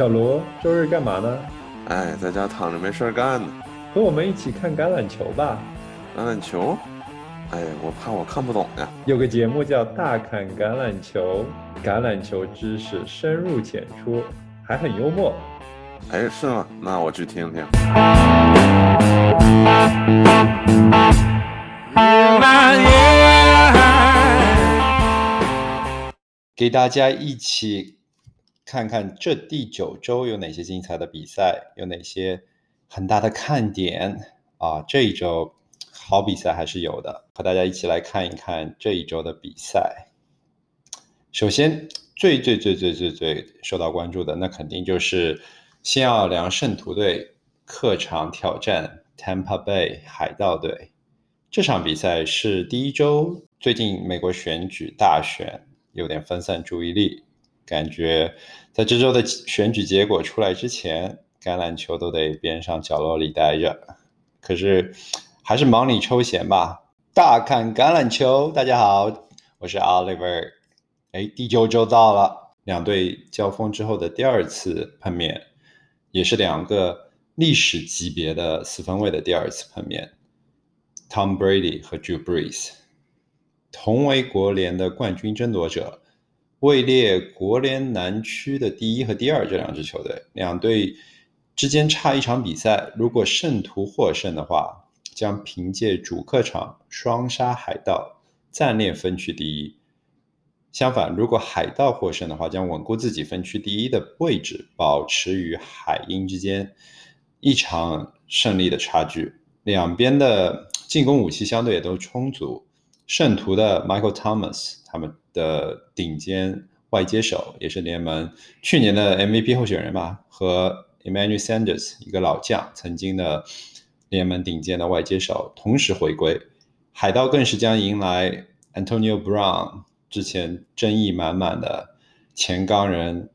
小罗，周日干嘛呢？哎，在家躺着没事儿干呢。和我们一起看橄榄球吧。橄榄球？哎，我怕我看不懂呀。有个节目叫《大侃橄榄球》，橄榄球知识深入浅出，还很幽默。哎，是吗？那我去听听。给大家一起看看这第九周有哪些精彩的比赛，有哪些很大的看点啊！这一周好比赛还是有的，和大家一起来看一看这一周的比赛。首先，最最最最最最受到关注的，那肯定就是新奥尔良圣徒队客场挑战 Tampa Bay 海盗队。这场比赛是第一周，最近美国选举大选。有点分散注意力，感觉在这周的选举结果出来之前，橄榄球都得边上角落里待着。可是还是忙里抽闲吧。大看橄榄球，大家好，我是 Oliver。哎，第九周到了，两队交锋之后的第二次碰面，也是两个历史级别的四分卫的第二次碰面，Tom Brady 和 Drew Brees。同为国联的冠军争夺者，位列国联南区的第一和第二这两支球队，两队之间差一场比赛。如果圣徒获胜的话，将凭借主客场双杀海盗，暂列分区第一。相反，如果海盗获胜的话，将稳固自己分区第一的位置，保持与海鹰之间一场胜利的差距。两边的进攻武器相对也都充足。圣徒的 Michael Thomas，他们的顶尖外接手，也是联盟去年的 MVP 候选人吧，和 Emmanuel Sanders，一个老将，曾经的联盟顶尖的外接手，同时回归。海盗更是将迎来 Antonio Brown，之前争议满满的前钢人，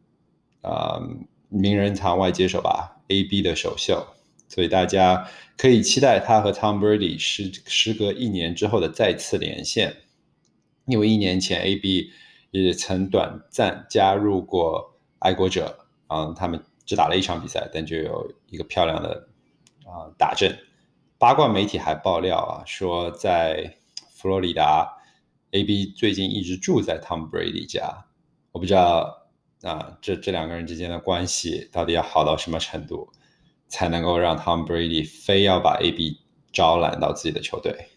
啊，名人堂外接手吧，AB 的首秀。所以大家可以期待他和 Tom Brady 时时隔一年之后的再次连线，因为一年前 AB 也曾短暂加入过爱国者，嗯，他们只打了一场比赛，但就有一个漂亮的啊打阵。八卦媒体还爆料啊，说在佛罗里达，AB 最近一直住在 Tom Brady 家，我不知道啊，这这两个人之间的关系到底要好到什么程度。才能够让 Tom Brady 非要把 AB 招揽到自己的球队。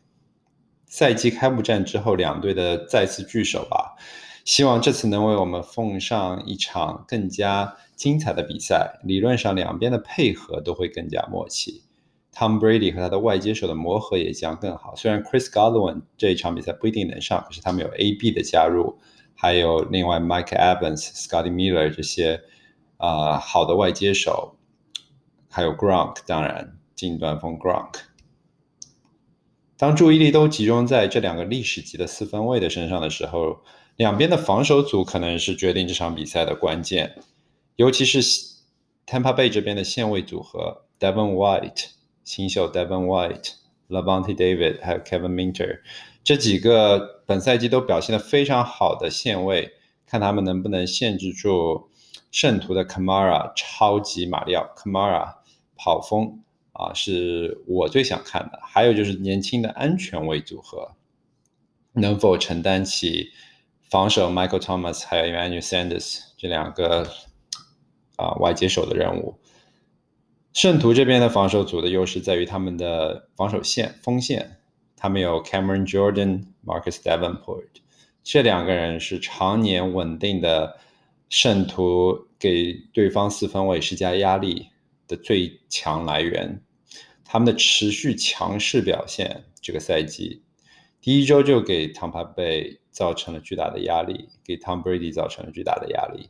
赛季开幕战之后，两队的再次聚首吧，希望这次能为我们奉上一场更加精彩的比赛。理论上，两边的配合都会更加默契，Tom Brady 和他的外接手的磨合也将更好。虽然 Chris Godwin 这一场比赛不一定能上，可是他们有 AB 的加入，还有另外 Mike Evans、Scotty Miller 这些啊好的外接手。还有 Gronk，当然近端锋 Gronk。当注意力都集中在这两个历史级的四分卫的身上的时候，两边的防守组可能是决定这场比赛的关键。尤其是 Tampa Bay 这边的线位组合，Devon White 新秀 Devon White、Lavonte David 还有 Kevin Minter 这几个本赛季都表现的非常好的线位，看他们能不能限制住圣徒的 Kamara 超级马里奥 Kamara。跑锋啊，是我最想看的。还有就是年轻的安全位组合，能否承担起防守 Michael Thomas 还有 Emmanuel Sanders 这两个啊外接手的任务？圣徒这边的防守组的优势在于他们的防守线锋线，他们有 Cameron Jordan、Marcus Davenport 这两个人是常年稳定的，圣徒给对方四分卫施加压力。的最强来源，他们的持续强势表现，这个赛季第一周就给汤帕贝造成了巨大的压力，给 Tom Brady 造成了巨大的压力，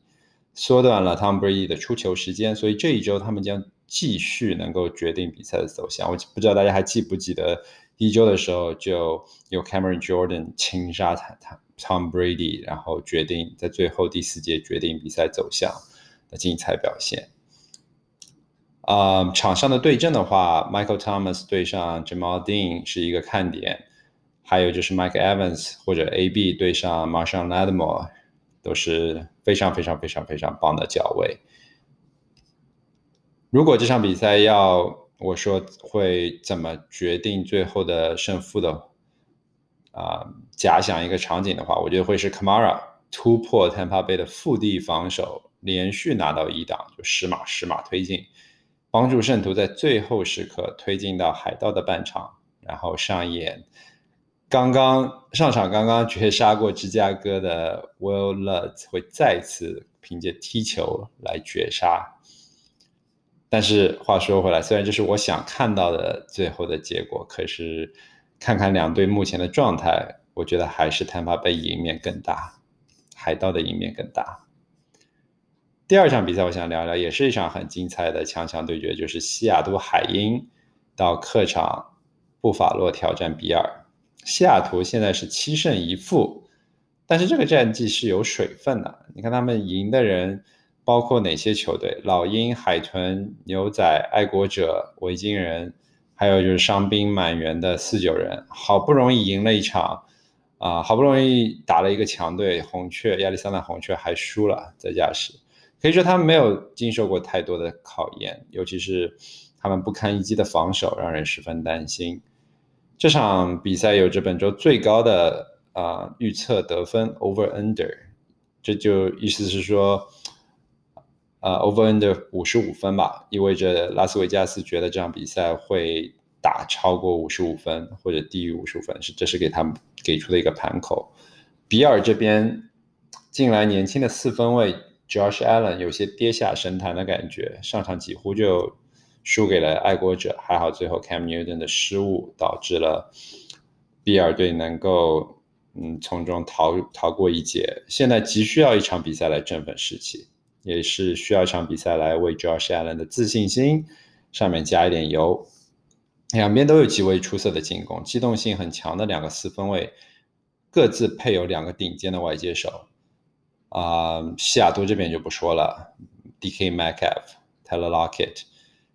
缩短了 Tom Brady 的出球时间，所以这一周他们将继续能够决定比赛的走向。我不知道大家还记不记得第一周的时候就有 Cameron Jordan 轻杀他他 Tom Brady，然后决定在最后第四节决定比赛走向的精彩表现。啊，场上的对阵的话，Michael Thomas 对上 Jamal Dean 是一个看点，还有就是 Mike Evans 或者 AB 对上 Marshall Lattimore 都是非常非常非常非常棒的脚位。如果这场比赛要我说会怎么决定最后的胜负的啊，假想一个场景的话，我觉得会是 Kamara 突破 Tampa Bay 的腹地防守，连续拿到一档，就十码十码推进，帮助圣徒在最后时刻推进到海盗的半场，然后上演刚刚上场刚刚绝杀过芝加哥的 Will Lutz 会再次凭借踢球来绝杀。但是话说回来，虽然这是我想看到的最后的结果，可是看看两队目前的状态，我觉得还是坦帕被赢面更大，海盗的赢面更大。第二场比赛，我想聊聊，也是一场很精彩的强强对决，就是西雅图海鹰到客场布法洛挑战比尔。西雅图现在是七胜一负，但是这个战绩是有水分的，你看他们赢的人。包括哪些球队？老鹰、海豚、牛仔、爱国者、维京人，还有就是伤兵满员的四九人，好不容易赢了一场，啊，好不容易打了一个强队红雀，亚利桑那红雀还输了，在加时，可以说他们没有经受过太多的考验，尤其是他们不堪一击的防守，让人十分担心。这场比赛有着本周最高的啊预测得分 over under，这就意思是说。呃，over under 五十五分吧，意味着拉斯维加斯觉得这场比赛会打超过五十五分或者低于五十五分，是这是给他们给出的一个盘口。比尔这边近来年轻的四分卫 Josh Allen 有些跌下神坛的感觉，上场几乎就输给了爱国者，还好最后 Cam Newton 的失误导致了比尔队能够嗯从中逃逃过一劫，现在急需要一场比赛来振奋士气。也是需要一场比赛来为 Josh Allen 的自信心上面加一点油。两边都有极为出色的进攻，机动性很强的两个四分卫，各自配有两个顶尖的外接手。啊，西雅图这边就不说了，D.K. Metcalf、Taylor Lockett，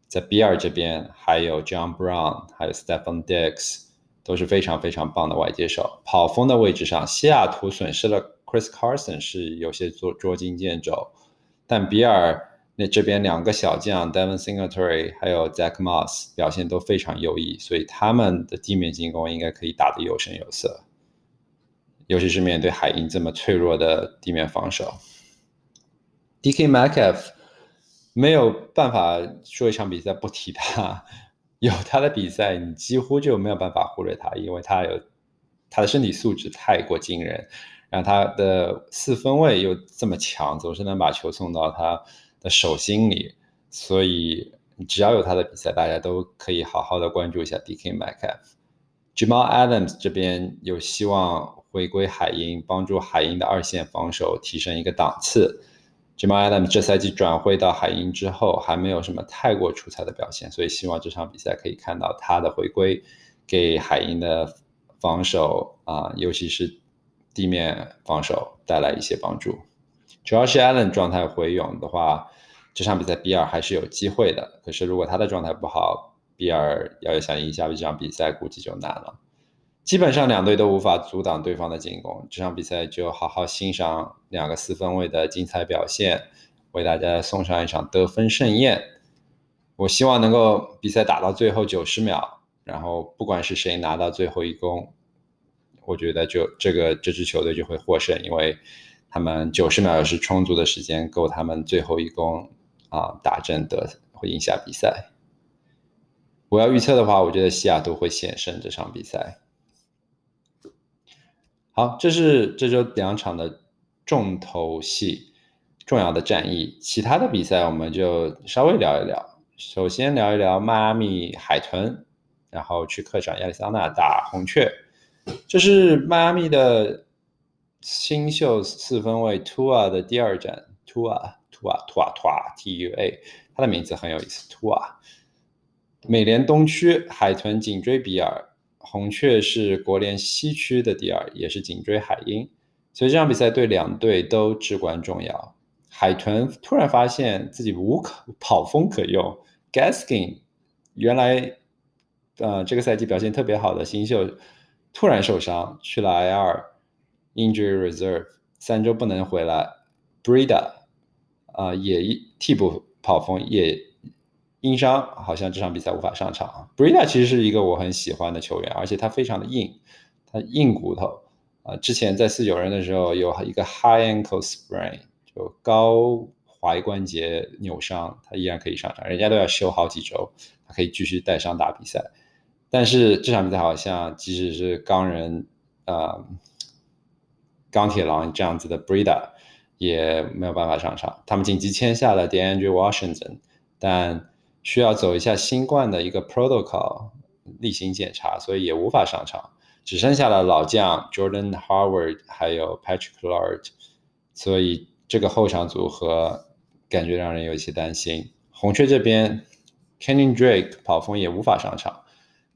在比尔这边还有 John Brown，还有 Stephen Diggs，都是非常非常棒的外接手。跑锋的位置上，西雅图损失了 Chris Carson，是有些捉捉襟见肘。但比尔那这边两个小将 Devon Singletary 还有 Zach Moss 表现都非常优异，所以他们的地面进攻应该可以打得有声有色，尤其是面对海鹰这么脆弱的地面防守。D.K. Metcalf 没有办法说一场比赛不提他，有他的比赛你几乎就没有办法忽略他，因为他有他的身体素质太过惊人。然后他的四分卫又这么强，总是能把球送到他的手心里，所以只要有他的比赛，大家都可以好好的关注一下 D.K. Metcalf。Jamal Adams 这边有希望回归海鹰，帮助海鹰的二线防守提升一个档次。Jamal Adams 这赛季转会到海鹰之后，还没有什么太过出彩的表现，所以希望这场比赛可以看到他的回归，给海鹰的防守啊，尤其是。地面防守带来一些帮助。主要是 Allen 状态回勇的话，这场比赛比尔还是有机会的。可是如果他的状态不好，比尔要想赢下这场比赛，估计就难了。基本上两队都无法阻挡对方的进攻，这场比赛就好好欣赏两个四分卫的精彩表现，为大家送上一场得分盛宴。我希望能够比赛打到最后九十秒，然后不管是谁拿到最后一攻。我觉得就这个这支球队就会获胜，因为他们九十秒是充足的时间，够他们最后一攻啊打正得会赢下比赛。我要预测的话，我觉得西雅图会险胜这场比赛。好，这是这周两场的重头戏、重要的战役。其他的比赛我们就稍微聊一聊。首先聊一聊迈阿密海豚，然后去客场亚利桑那打红雀。这是迈阿密的新秀四分卫 Tua 的第二战，Tua Tua Tua Tua T U A，他的名字很有意思，Tua。美联东区海豚紧追比尔，红雀是国联西区的第二，也是紧追海鹰，所以这场比赛对两队都至关重要。海豚突然发现自己无可跑锋可用，Gaskin 原来呃这个赛季表现特别好的新秀。突然受伤去了 IR，injury reserve，三周不能回来。Brida 啊，也替补跑锋也因伤好像这场比赛无法上场啊。Brida 其实是一个我很喜欢的球员，而且他非常的硬，他硬骨头啊。之前在四九人的时候有一个 high ankle sprain，就高踝关节扭伤，他依然可以上场。人家都要休好几周，他可以继续带伤打比赛。但是这场比赛好像即使是钢人啊，钢铁狼这样子的 Brida 也没有办法上场。他们紧急签下了 DeAndre Washington，但需要走一下新冠的一个 protocol 例行检查，所以也无法上场，只剩下了老将 Jordan Howard 还有 Patrick Lord，所以这个后场组合感觉让人有些担心。红雀这边 Kenny Drake 跑锋也无法上场，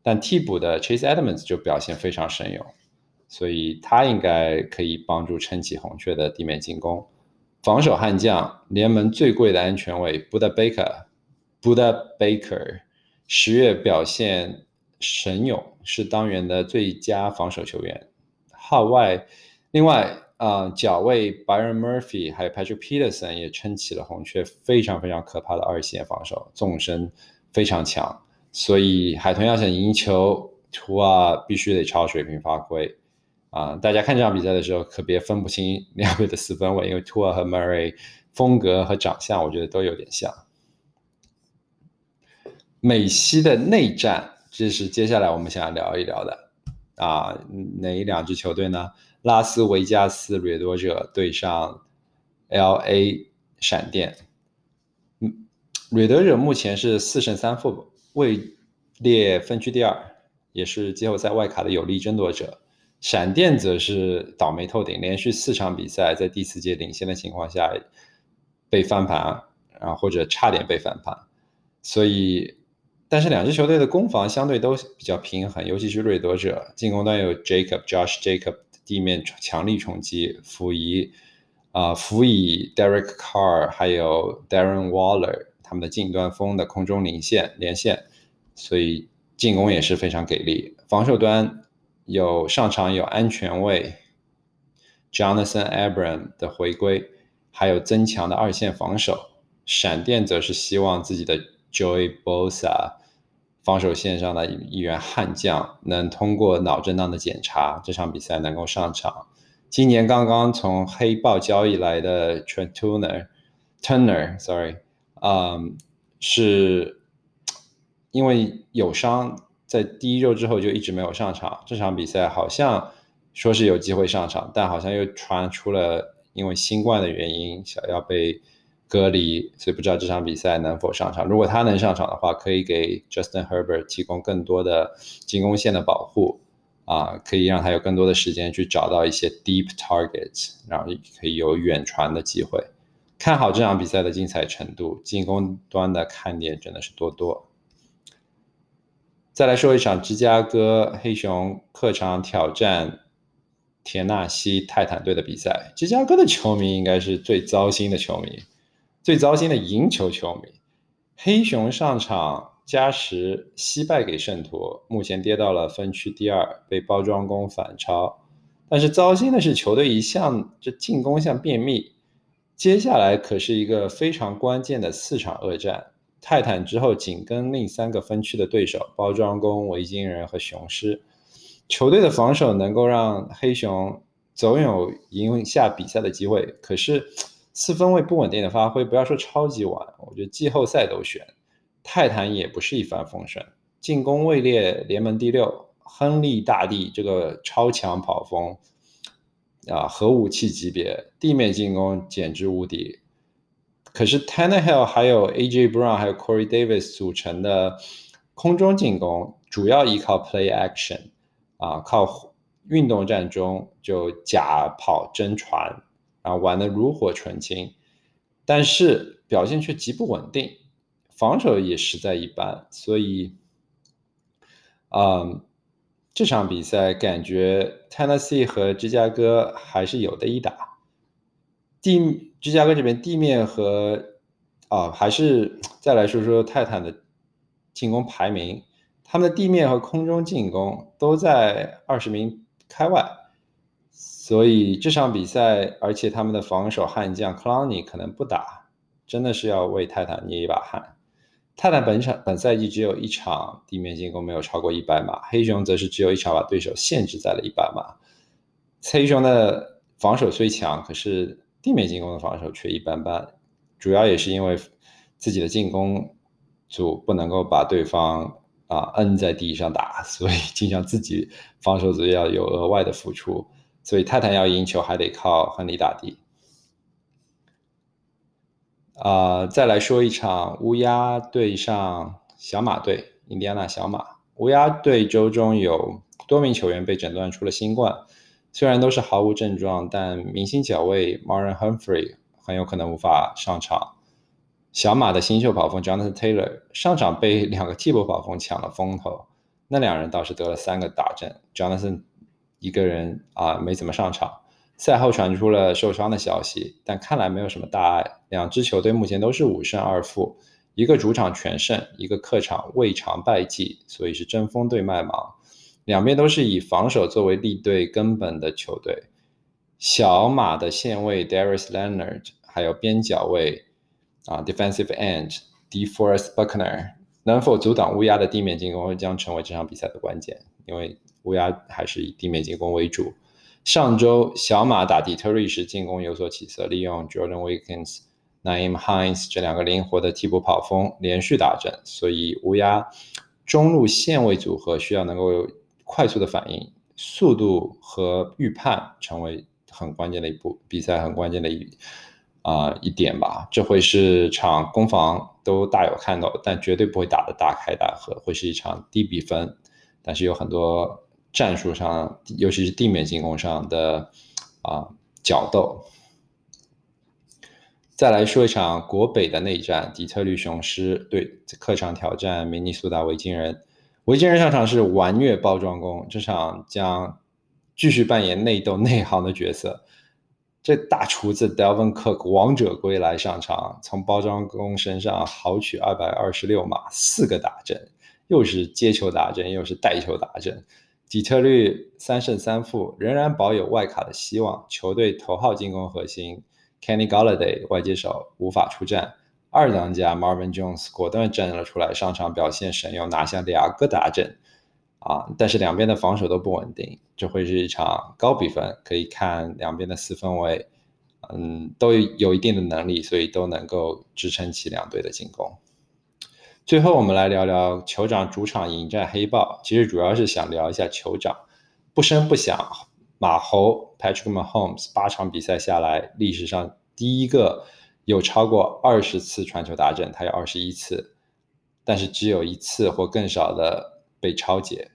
但替补的 Chase Edmonds 就表现非常神勇，所以他应该可以帮助撑起红雀的地面进攻。防守悍将联盟最贵的安全卫 Buda Baker。Buda Baker 十月表现神勇，是当员的最佳防守球员。号外，另外啊，脚卫 Byron Murphy 还有 Patrick Peterson 也撑起了红雀非常非常可怕的二线防守，纵深非常强。所以海豚要想赢球，图啊必须得超水平发挥啊！大家看这场比赛的时候，可别分不清 两位的四分卫，因为图尔和 Murray 风格和长相，我觉得都有点像。美西的内战，这是接下来我们想要聊一聊的啊，哪两支球队呢？拉斯维加斯掠夺者对上 L A 闪电。嗯，掠夺者目前是四胜三负，位列分区第二，也是季后赛外卡的有力争夺者。闪电则是倒霉透顶，连续四场比赛在第四节领先的情况下被翻盘，然后或者差点被翻盘，所以。但是两支球队的攻防相对都比较平衡，尤其是掠夺者进攻端有 Jacob Josh Jacob 地面强力冲击，辅以啊辅以 Derek Carr 还有 Darren Waller 他们的近端锋的空中领线连线，所以进攻也是非常给力。防守端有上场有安全卫 Jonathan Abram 的回归，还有增强的二线防守。闪电则是希望自己的。Joy Bosa，防守线上的一员悍将，能通过脑震荡的检查，这场比赛能够上场。今年刚刚从黑豹交易来的 Trent Turner，Turner，sorry，嗯，是因为有伤，在第一周之后就一直没有上场。这场比赛好像说是有机会上场，但好像又传出了因为新冠的原因，想要被。隔离，所以不知道这场比赛能否上场。如果他能上场的话，可以给 Justin Herbert 提供更多的进攻线的保护，啊，可以让他有更多的时间去找到一些 deep targets，然后可以有远传的机会。看好这场比赛的精彩程度，进攻端的看点真的是多多。再来说一场芝加哥黑熊客场挑战田纳西泰坦队的比赛。芝加哥的球迷应该是最糟心的球迷。最糟心的赢球球迷，黑熊上场加时惜败给圣徒，目前跌到了分区第二，被包装工反超。但是糟心的是，球队一向这进攻像便秘，接下来可是一个非常关键的四场恶战。泰坦之后紧跟另三个分区的对手包装工、维京人和雄狮。球队的防守能够让黑熊总有赢下比赛的机会，可是。四分卫不稳定的发挥，不要说超级碗，我觉得季后赛都选。泰坦也不是一帆风顺，进攻位列联盟第六。亨利大帝这个超强跑锋啊，核武器级别，地面进攻简直无敌。可是 Tannehill 还有 AJ Brown 还有 Corey Davis 组成的空中进攻，主要依靠 play action 啊，靠运动战中就假跑真传。啊，玩的炉火纯青，但是表现却极不稳定，防守也实在一般，所以，嗯，这场比赛感觉 Tennessee 和芝加哥还是有的一打。地芝加哥这边地面和啊，还是再来说说泰坦的进攻排名，他们的地面和空中进攻都在二十名开外。所以这场比赛，而且他们的防守悍将 Clowney 可能不打，真的是要为泰坦捏一把汗。泰坦本场本赛季只有一场地面进攻没有超过一百码，黑熊则是只有一场把对手限制在了一百码。黑熊的防守虽强，可是地面进攻的防守却一般般，主要也是因为自己的进攻组不能够把对方啊摁在地上打，所以经常自己防守组要有额外的付出。所以泰坦要赢球还得靠亨利打地。啊，再来说一场乌鸦对上小马队，印第安纳小马。乌鸦队周中有多名球员被诊断出了新冠，虽然都是毫无症状，但明星角卫 Marlon Humphrey 很有可能无法上场。小马的新秀跑锋 Jonathan Taylor 上场被两个替补跑锋抢了风头，那两人倒是得了三个打针，Jonathan。一个人啊没怎么上场，赛后传出了受伤的消息，但看来没有什么大碍。两支球队目前都是五胜二负，一个主场全胜，一个客场未尝败绩，所以是针锋对麦芒。两边都是以防守作为立队根本的球队。小马的线位 Darius Leonard，还有边角位啊 Defensive End DeForest Buckner，能否阻挡乌鸦的地面进攻，将成为这场比赛的关键，因为。乌鸦还是以地面进攻为主。上周小马打底特律时进攻有所起色，利用 Jordan Wilkins、Naim Hines 这两个灵活的替补跑锋连续打阵，所以乌鸦中路线位组合需要能够快速的反应，速度和预判成为很关键的一步，比赛很关键的一啊一点吧。这会是场攻防都大有看头，但绝对不会打得大开大合，会是一场低比分，但是有很多。战术上，尤其是地面进攻上的啊角斗。再来说一场国北的内战，底特律雄狮对客场挑战明尼苏达维京人。维京人上场是完虐包装工，这场将继续扮演内斗内行的角色。这大厨子 Delvin Cook 王者归来上场，从包装工身上豪取二百二十六码，四个打阵，又是接球打阵，又是带球打阵。底特律三胜三负，仍然保有外卡的希望。球队头号进攻核心 Kenny Galladay 外接手无法出战，二当家 Marvin Jones 果断站了出来，上场表现神勇，拿下两个大阵。啊，但是两边的防守都不稳定，这会是一场高比分。可以看两边的四分卫，嗯，都有一定的能力，所以都能够支撑起两队的进攻。最后，我们来聊聊酋长主场迎战黑豹。其实主要是想聊一下酋长。不声不响，马猴 Patrick Mahomes 八场比赛下来，历史上第一个有超过二十次传球达阵，他有二十一次，但是只有一次或更少的被超解。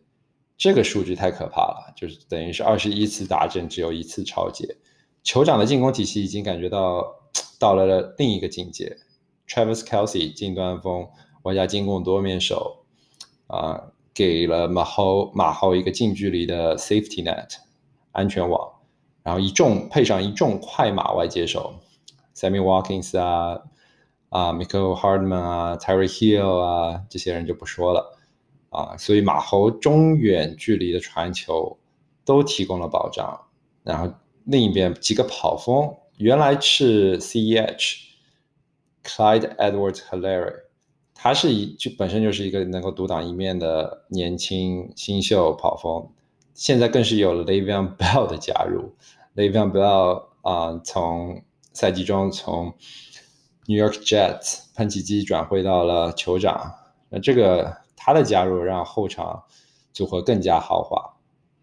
这个数据太可怕了，就是等于是二十一次打阵，只有一次超解。酋长的进攻体系已经感觉到到了另一个境界。Travis Kelsey 近端锋。外加进攻多面手，啊，给了马后马后一个近距离的 safety net 安全网，然后一众配上一众快马外接手，Sammy Watkins 啊，啊，Michael Hardman 啊，Terry Hill 啊，这些人就不说了，啊，所以马猴中远距离的传球都提供了保障，然后另一边几个跑锋原来是 CEH，Clyde Edwards-Hilaire，。他是一就本身就是一个能够独当一面的年轻新秀跑锋，现在更是有了 Le'Veon Bell 的加入。Le'Veon Bell 啊，从赛季中从 New York Jets 喷气机转会到了酋长，那这个他的加入让后场组合更加豪华。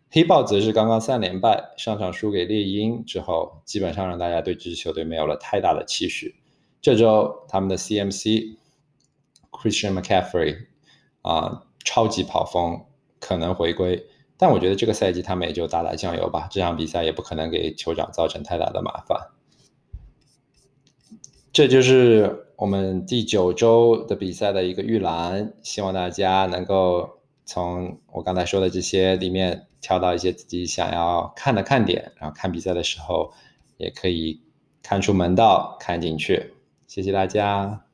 黑豹则是刚刚三连败，上场输给猎鹰之后，基本上让大家对这支球队没有了太大的期许。这周他们的 CMC。Christian McCaffrey 啊，超级跑锋可能回归，但我觉得这个赛季他们也就打打酱油吧。这场比赛也不可能给酋长造成太大的麻烦。这就是我们第九周的比赛的一个预览，希望大家能够从我刚才说的这些里面挑到一些自己想要看的看点，然后看比赛的时候也可以看出门道，看进去。谢谢大家。